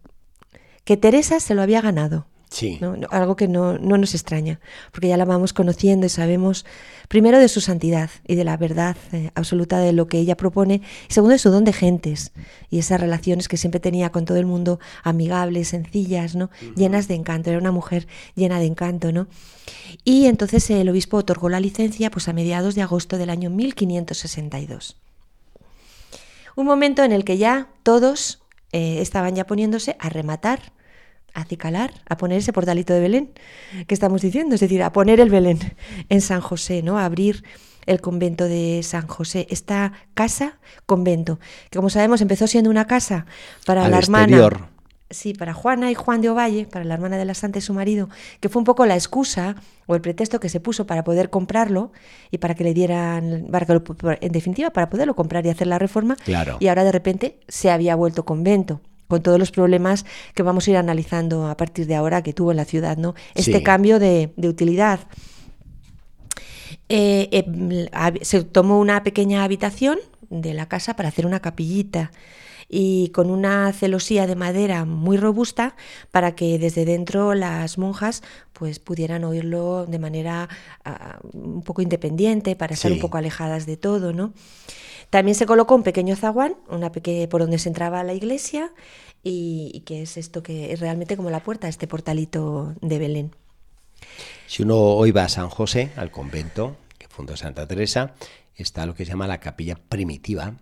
que Teresa se lo había ganado. Sí. Algo que no, no nos extraña, porque ya la vamos conociendo y sabemos, primero, de su santidad y de la verdad eh, absoluta de lo que ella propone, y segundo, de su don de gentes y esas relaciones que siempre tenía con todo el mundo, amigables, sencillas, ¿no? llenas de encanto. Era una mujer llena de encanto, ¿no? Y entonces el obispo otorgó la licencia pues, a mediados de agosto del año 1562. Un momento en el que ya todos eh, estaban ya poniéndose a rematar, acicalar, a poner ese portalito de Belén que estamos diciendo, es decir, a poner el Belén en San José, ¿no? A abrir el convento de San José, esta casa convento, que como sabemos empezó siendo una casa para Al la hermana exterior. Sí, para Juana y Juan de Ovalle, para la hermana de la Santa y su marido, que fue un poco la excusa o el pretexto que se puso para poder comprarlo y para que le dieran, para que lo- en definitiva, para poderlo comprar y hacer la reforma. Claro. Y ahora de repente se había vuelto convento, con todos los problemas que vamos a ir analizando a partir de ahora que tuvo en la ciudad, ¿no? Este Sí. cambio de, de utilidad. Eh, eh, hab- se tomó una pequeña habitación de la casa para hacer una capillita y con una celosía de madera muy robusta para que desde dentro las monjas pues pudieran oírlo de manera ah, un poco independiente para estar Sí. un poco alejadas de todo, ¿no? También se colocó un pequeño zaguán, una peque- por donde se entraba la iglesia y, que es esto que es realmente como la puerta, este portalito de Belén. Si uno hoy va a San José, al convento que fundó Santa Teresa, está lo que se llama la capilla primitiva,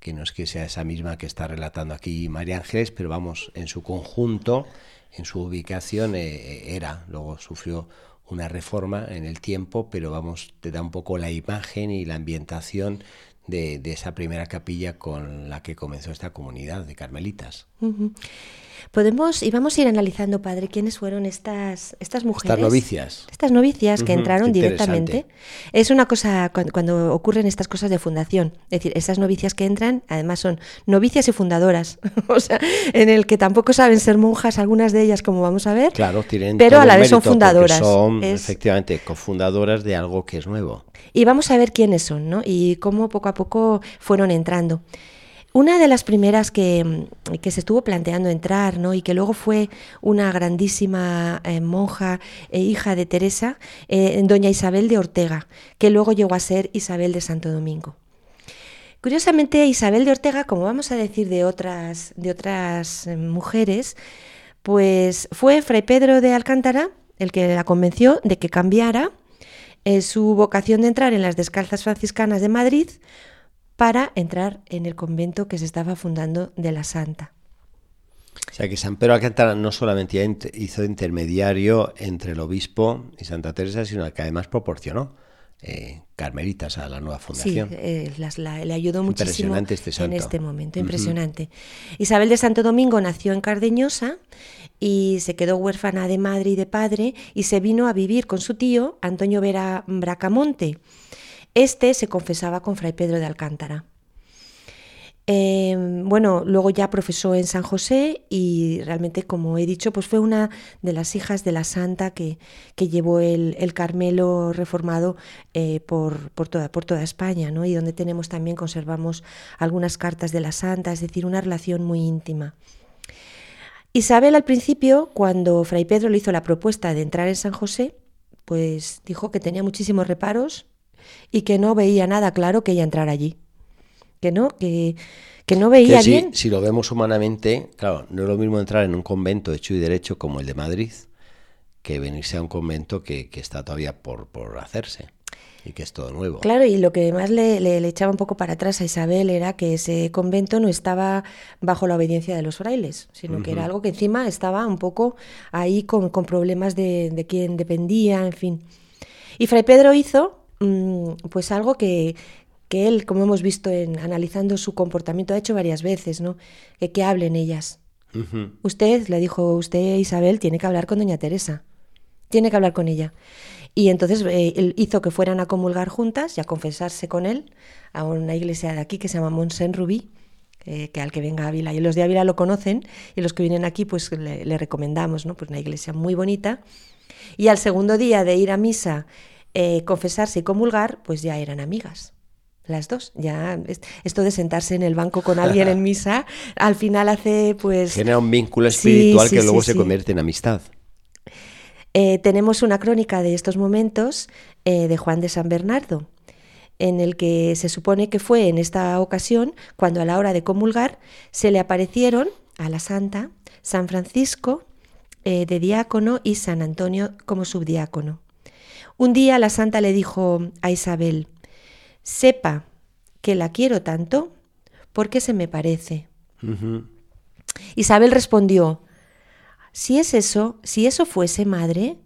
que no es que sea esa misma que está relatando aquí María Ángeles, pero vamos, en su conjunto, en su ubicación, eh, era, luego sufrió una reforma en el tiempo, pero vamos, te da un poco la imagen y la ambientación de, de esa primera capilla con la que comenzó esta comunidad de carmelitas. Podemos, y vamos a ir analizando, padre, quiénes fueron estas, estas mujeres. Estas novicias. Estas novicias que entraron directamente. Es una cosa cuando, cuando ocurren estas cosas de fundación. Es decir, esas novicias que entran, además son novicias y fundadoras. o sea, en el que tampoco saben ser monjas, algunas de ellas, como vamos a ver. Claro, tienen Pero todo a la vez son fundadoras. Son Es- efectivamente cofundadoras de algo que es nuevo. Y vamos a ver quiénes son, ¿no? Y cómo poco a poco fueron entrando. Una de las primeras que, mm, que se estuvo planteando entrar, ¿no? Y que luego fue una grandísima eh, monja e hija de Teresa, eh, doña Isabel de Ortega, que luego llegó a ser Isabel de Santo Domingo. Curiosamente, Isabel de Ortega, como vamos a decir de otras, de otras eh, mujeres, pues fue Fray Pedro de Alcántara el que la convenció de que cambiara eh, su vocación de entrar en las descalzas franciscanas de Madrid para entrar en el convento que se estaba fundando de la Santa. O sea que San Pedro Alcántara no solamente hizo intermediario entre el obispo y Santa Teresa, sino que además proporcionó eh, carmelitas a la nueva Sí, fundación. eh, las- la- le ayudó muchísimo Impresionante este en este momento, impresionante. Isabel de Santo Domingo nació en Cardeñosa y se quedó huérfana de madre y de padre y se vino a vivir con su tío Antonio Vera Bracamonte. Este se confesaba con Fray Pedro de Alcántara. Eh, bueno, luego ya profesó en San José y realmente, como he dicho, pues fue una de las hijas de la santa que, que llevó el, el Carmelo reformado eh, por, por, toda, por toda España, ¿no? Y donde tenemos también, conservamos algunas cartas de la santa, es decir, una relación muy íntima. Isabel al principio, cuando Fray Pedro le hizo la propuesta de entrar en San José, pues dijo que tenía muchísimos reparos y que no veía nada claro que ella entrara allí. Que no, que, que no Que veía si, bien. si lo vemos humanamente, claro, no es lo mismo entrar en un convento hecho y derecho como el de Madrid, que venirse a un convento que, que está todavía por, por hacerse y que es todo nuevo. Claro, y lo que más le, le- le echaba un poco para atrás a Isabel era que ese convento no estaba bajo la obediencia de los frailes, sino que era algo que encima estaba un poco ahí con, con problemas de, de quién dependía, en fin. Y Fray Pedro hizo pues algo que, que él, como hemos visto en analizando su comportamiento, ha hecho varias veces, ¿no? Que, que hablen ellas. Usted, le dijo usted, Isabel, tiene que hablar con doña Teresa. Tiene que hablar con ella. Y entonces eh, él hizo que fueran a comulgar juntas y a confesarse con él a una iglesia de aquí que se llama Monsen Rubí, que, que al que venga a Ávila. Y los de Ávila lo conocen y los que vienen aquí pues le, le recomendamos, ¿no? Pues una iglesia muy bonita. Y al segundo día de ir a misa, eh, confesarse y comulgar, pues ya eran amigas. Las dos, ya es- esto de sentarse en el banco con alguien en misa, al final hace pues Genera un vínculo espiritual sí, que sí, luego se convierte en amistad. Eh, tenemos una crónica de estos momentos eh, de Juan de San Bernardo, en el que se supone que fue en esta ocasión cuando a la hora de comulgar se le aparecieron a la santa San Francisco eh, de diácono y San Antonio como subdiácono. Un día la santa le dijo a Isabel, sepa que la quiero tanto porque se me parece. Isabel respondió, si es eso, si eso fuese madre,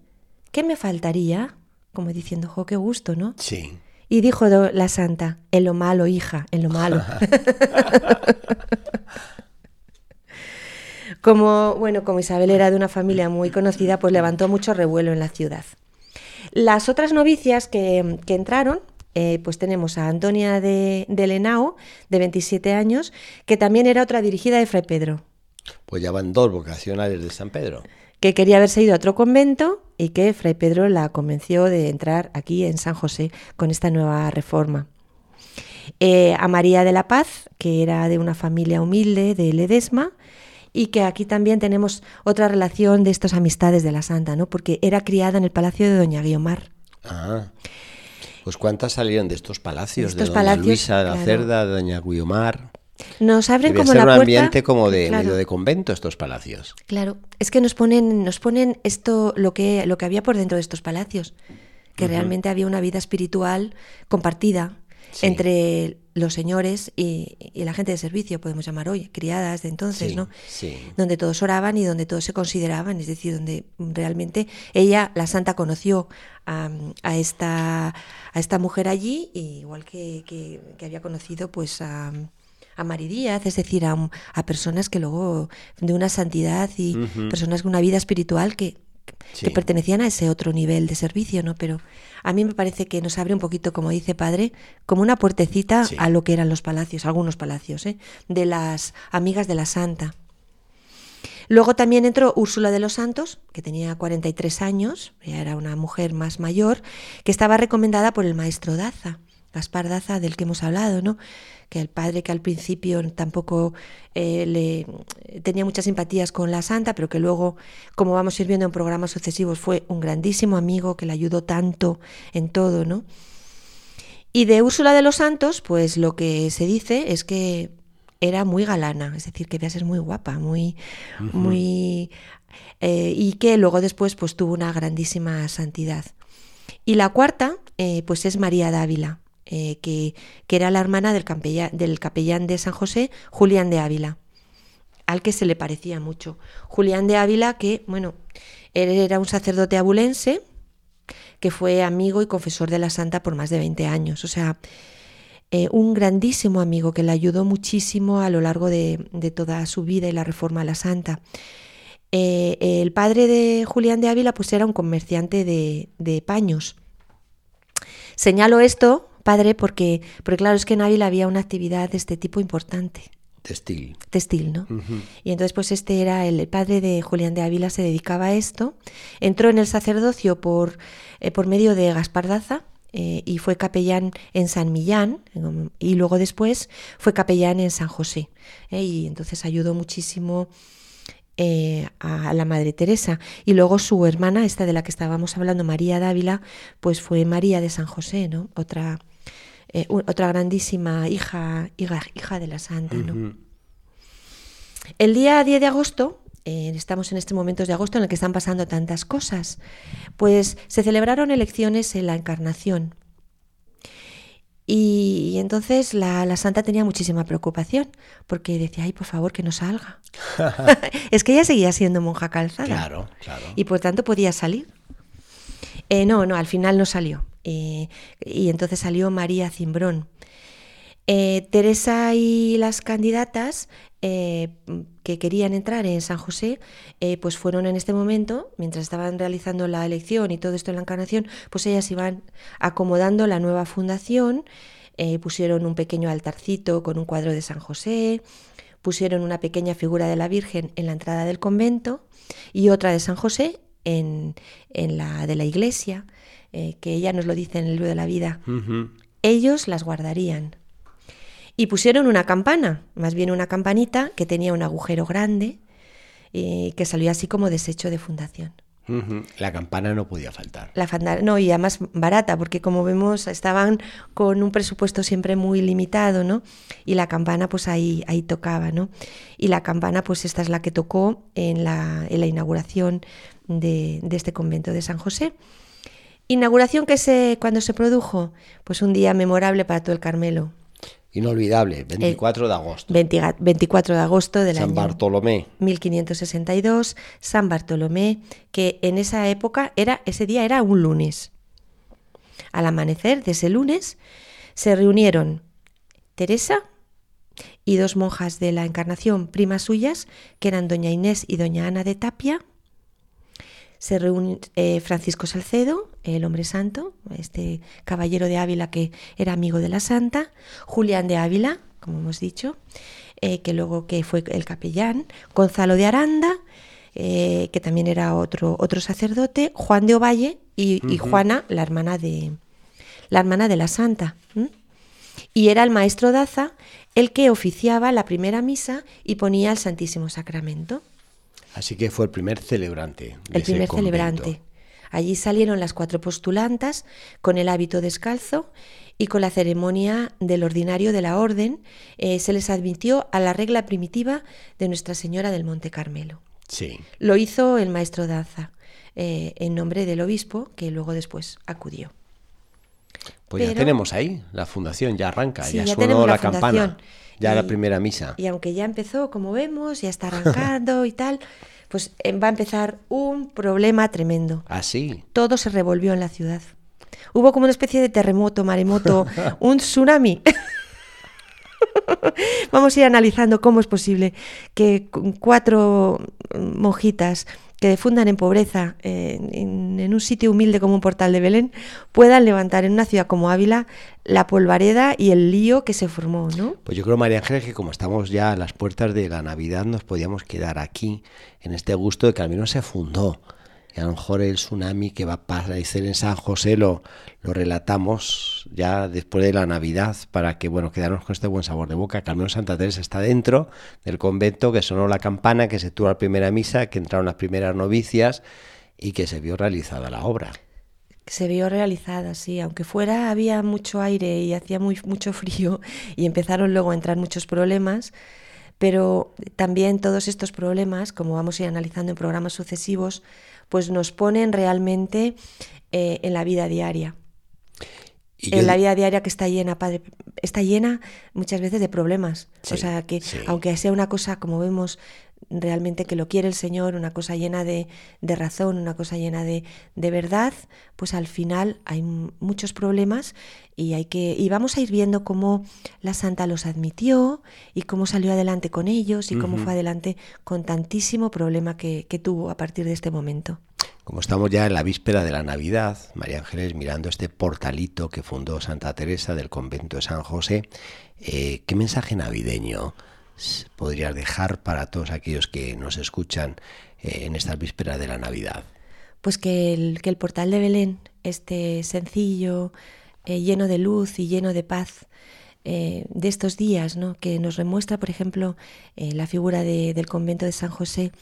¿qué me faltaría? Como diciendo, jo, qué gusto, ¿no? Sí. Y dijo la santa, en lo malo, hija, en lo malo. como, bueno, como Isabel era de una familia muy conocida, pues levantó mucho revuelo en la ciudad. Las otras novicias que, entraron, eh, pues tenemos a Antonia de, de Lenao, de 27 años, que también era otra dirigida de Fray Pedro. Pues ya van dos vocacionales de San Pedro. Que quería haberse ido a otro convento y que Fray Pedro la convenció de entrar aquí en San José con esta nueva reforma. Eh, a María de la Paz, que era de una familia humilde de Ledesma, y que aquí también tenemos otra relación de estas amistades de la Santa, ¿no? Porque era criada en el palacio de Doña Guiomar. Ah. Pues cuántas salieron de estos palacios, de, Doña Luisa, de la Cerda, de Doña Guiomar. Nos abren como ser la un puerta. ambiente como de medio de convento estos palacios. Claro, es que nos ponen, nos ponen esto, lo que, lo que había por dentro de estos palacios, que realmente había una vida espiritual compartida Sí. entre los señores y, y la gente de servicio, podemos llamar hoy, criadas de entonces, Sí, ¿no? sí. Donde todos oraban y donde todos se consideraban, es decir, donde realmente ella, la santa, conoció a, a esta, a esta mujer allí, y igual que, que- que había conocido pues a, a Mari Díaz, es decir, a, a personas que luego de una santidad y personas con una vida espiritual que, Sí. que pertenecían a ese otro nivel de servicio, ¿no? Pero a mí me parece que nos abre un poquito, como dice padre, como una puertecita Sí. a lo que eran los palacios, algunos palacios, ¿eh? de las amigas de la santa. Luego también entró Úrsula de los Santos, que tenía 43 años, ya era una mujer más mayor, que estaba recomendada por el maestro Daza, Gaspar Daza, del que hemos hablado, ¿no? que el padre que al principio tampoco eh, le tenía muchas simpatías con la santa, pero que luego, como vamos a ir viendo en programas sucesivos, fue un grandísimo amigo que le ayudó tanto en todo, ¿no? Y de Úrsula de los Santos, pues lo que se dice es que era muy galana, es decir, que debía ser muy guapa, muy, muy eh, y que luego después pues tuvo una grandísima santidad. Y la cuarta, eh, pues es María Dávila, eh, que, era la hermana del, capellán de San José, Julián de Ávila, al que se le parecía mucho. Julián de Ávila, que, bueno, él era un sacerdote abulense, que fue amigo y confesor de la santa por más de 20 años. O sea, eh, un grandísimo amigo que le ayudó muchísimo a lo largo de, de toda su vida y la reforma a la santa. Eh, el padre de Julián de Ávila pues era un comerciante de, de paños. Señalo esto, padre, porque, porque claro, es que en Ávila había una actividad de este tipo importante, Textil. textil, ¿no? Y entonces, pues este era el, el padre de Julián de Ávila, se dedicaba a esto. Entró en el sacerdocio por, eh, por medio de Gaspar Daza eh, y fue capellán en San Millán y luego después fue capellán en San José. eh, y entonces ayudó muchísimo eh, a la Madre Teresa. Y luego su hermana, esta de la que estábamos hablando, María Dávila, pues fue María de San José, ¿no? Otra, eh, otra grandísima hija, hija, hija de la Santa, ¿no? El día 10 de agosto, eh, estamos en este momento de agosto en el que están pasando tantas cosas, pues se celebraron elecciones en la Encarnación. Y, y entonces la, la santa tenía muchísima preocupación, porque decía, ay, por favor, que no salga. es que ella seguía siendo monja calzada. Claro, claro. Y por tanto podía salir. Eh, no, no, al final no salió. Eh, y entonces salió María Cimbrón. Eh, Teresa y las candidatas eh, que querían entrar en San José, pues fueron en este momento, mientras estaban realizando la elección y todo esto en la encarnación, pues ellas iban acomodando la nueva fundación, pusieron un pequeño altarcito con un cuadro de San José, pusieron una pequeña figura de la Virgen en la entrada del convento y otra de San José en, en la de la iglesia, eh, que ella nos lo dice en el libro de la vida. Ellos las guardarían. Y pusieron una campana, más bien una campanita que tenía un agujero grande y que salió así como desecho de fundación. La campana no podía faltar. La no, y además barata, porque como vemos estaban con un presupuesto siempre muy limitado, ¿no? Y la campana pues ahí, ahí tocaba, ¿no? Y la campana pues esta es la que tocó en la, en la inauguración de, de este convento de San José. Inauguración que se, cuando se produjo, pues un día memorable para todo el Carmelo. Inolvidable, 24 de agosto. 20 24 de agosto del San año Bartolomé. 1562, San Bartolomé, que en esa época era ese día era un lunes. Al amanecer de ese lunes se reunieron Teresa y dos monjas de la Encarnación, primas suyas, que eran doña Inés y doña Ana de Tapia. Se reunió Francisco Salcedo, el hombre santo, este caballero de Ávila que era amigo de la santa, Julián de Ávila, como hemos dicho, eh, que luego que fue el capellán, Gonzalo de Aranda, eh, que también era otro, otro sacerdote, Juan de Ovalle y, y Juana, la hermana de la hermana de la santa. Y era el maestro Daza el que oficiaba la primera misa y ponía el Santísimo Sacramento. Así que fue el primer celebrante. de El primer celebrante. Allí salieron las cuatro postulantas con el hábito descalzo y con la ceremonia del ordinario de la orden eh, se les admitió a la regla primitiva de Nuestra Señora del Monte Carmelo. Sí. Lo hizo el maestro Daza eh, en nombre del obispo que luego después acudió. Pues ya tenemos ahí, la fundación ya arranca, Sí, ya, ya sonó la, la campana, ya la primera misa. Y aunque ya empezó, como vemos, ya está arrancando y tal, pues eh, va a empezar un problema tremendo. Así. todo se revolvió en la ciudad. Hubo como una especie de terremoto, maremoto, un tsunami. Vamos a ir analizando cómo es posible que cuatro mm, monjitas que fundan en pobreza en, en un sitio humilde como un portal de Belén puedan levantar en una ciudad como Ávila la polvareda y el lío que se formó, ¿no? Pues yo creo, María Ángeles, que como estamos ya a las puertas de la Navidad, nos podíamos quedar aquí, en este gusto de que al menos se fundó. Y a lo mejor el tsunami que va a aparecer en San José lo, lo relatamos ya después de la Navidad para que, bueno, quedarnos con este buen sabor de boca, menos Santa Teresa está dentro del convento, que sonó la campana, que se tuvo la primera misa, que entraron las primeras novicias y que se vio realizada la obra. se vio realizada, sí, aunque fuera había mucho aire y hacía muy, mucho frío y empezaron luego a entrar muchos problemas, pero también todos estos problemas, como vamos a ir analizando en programas sucesivos, pues nos ponen realmente eh, en la vida diaria. Y yo en la vida diaria que está llena, padre, está llena muchas veces de problemas. Sí, o sea que sí. aunque sea una cosa, como vemos, realmente que lo quiere el Señor, una cosa llena de, de razón, una cosa llena de, de verdad, pues al final hay muchos problemas y hay que y vamos a ir viendo cómo la Santa los admitió y cómo salió adelante con ellos y cómo fue adelante con tantísimo problema que, que tuvo a partir de este momento. Como estamos ya en la víspera de la Navidad, María Ángeles, mirando este portalito que fundó Santa Teresa del convento de San José, eh, ¿qué mensaje navideño podrías dejar para todos aquellos que nos escuchan eh, en estas vísperas de la Navidad? Pues que el, que el portal de Belén esté sencillo, eh, lleno de luz y lleno de paz eh, de estos días, ¿no? que nos remuestra, por ejemplo, la figura de- del convento de San José,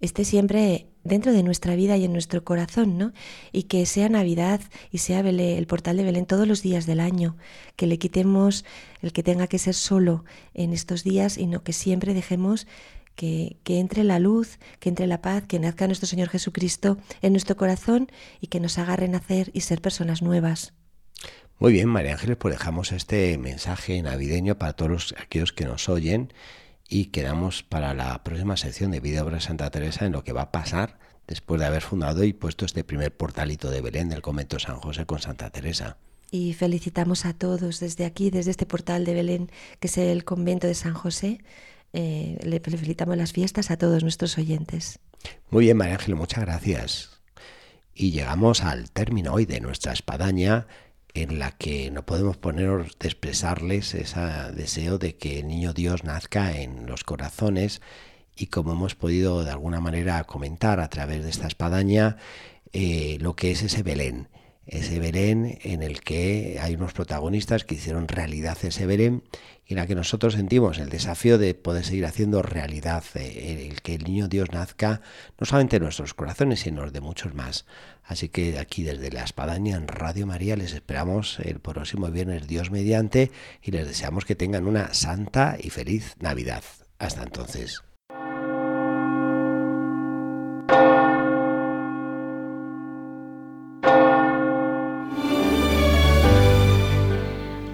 esté siempre dentro de nuestra vida y en nuestro corazón, ¿no? Y que sea Navidad y sea Belén- el portal de Belén todos los días del año, que le quitemos el que tenga que ser solo en estos días y no que siempre dejemos que, que entre la luz, que entre la paz, que nazca nuestro Señor Jesucristo en nuestro corazón y que nos haga renacer y ser personas nuevas. Muy bien, María Ángeles, pues dejamos este mensaje navideño para todos los- aquellos que nos oyen y quedamos para la próxima sección de Vida Obra de Santa Teresa en lo que va a pasar después de haber fundado y puesto este primer portalito de Belén del convento San José con Santa Teresa. Y felicitamos a todos desde aquí, desde este portal de Belén, que es el convento de San José. Eh, le felicitamos las fiestas a todos nuestros oyentes. Muy bien, María Ángeles, muchas gracias. Y llegamos al término hoy de nuestra espadaña en la que no podemos poner de expresarles ese deseo de que el niño Dios nazca en los corazones. Y como hemos podido de alguna manera comentar a través de esta espadaña, eh, lo que es ese Belén, ese Belén en el que hay unos protagonistas que hicieron realidad ese Belén y en la que nosotros sentimos el desafío de poder seguir haciendo realidad eh, el que el niño Dios nazca no solamente en nuestros corazones sino en de muchos más. Así que aquí desde la Espadaña en Radio María les esperamos el próximo viernes Dios mediante y les deseamos que tengan una santa y feliz Navidad. Hasta entonces.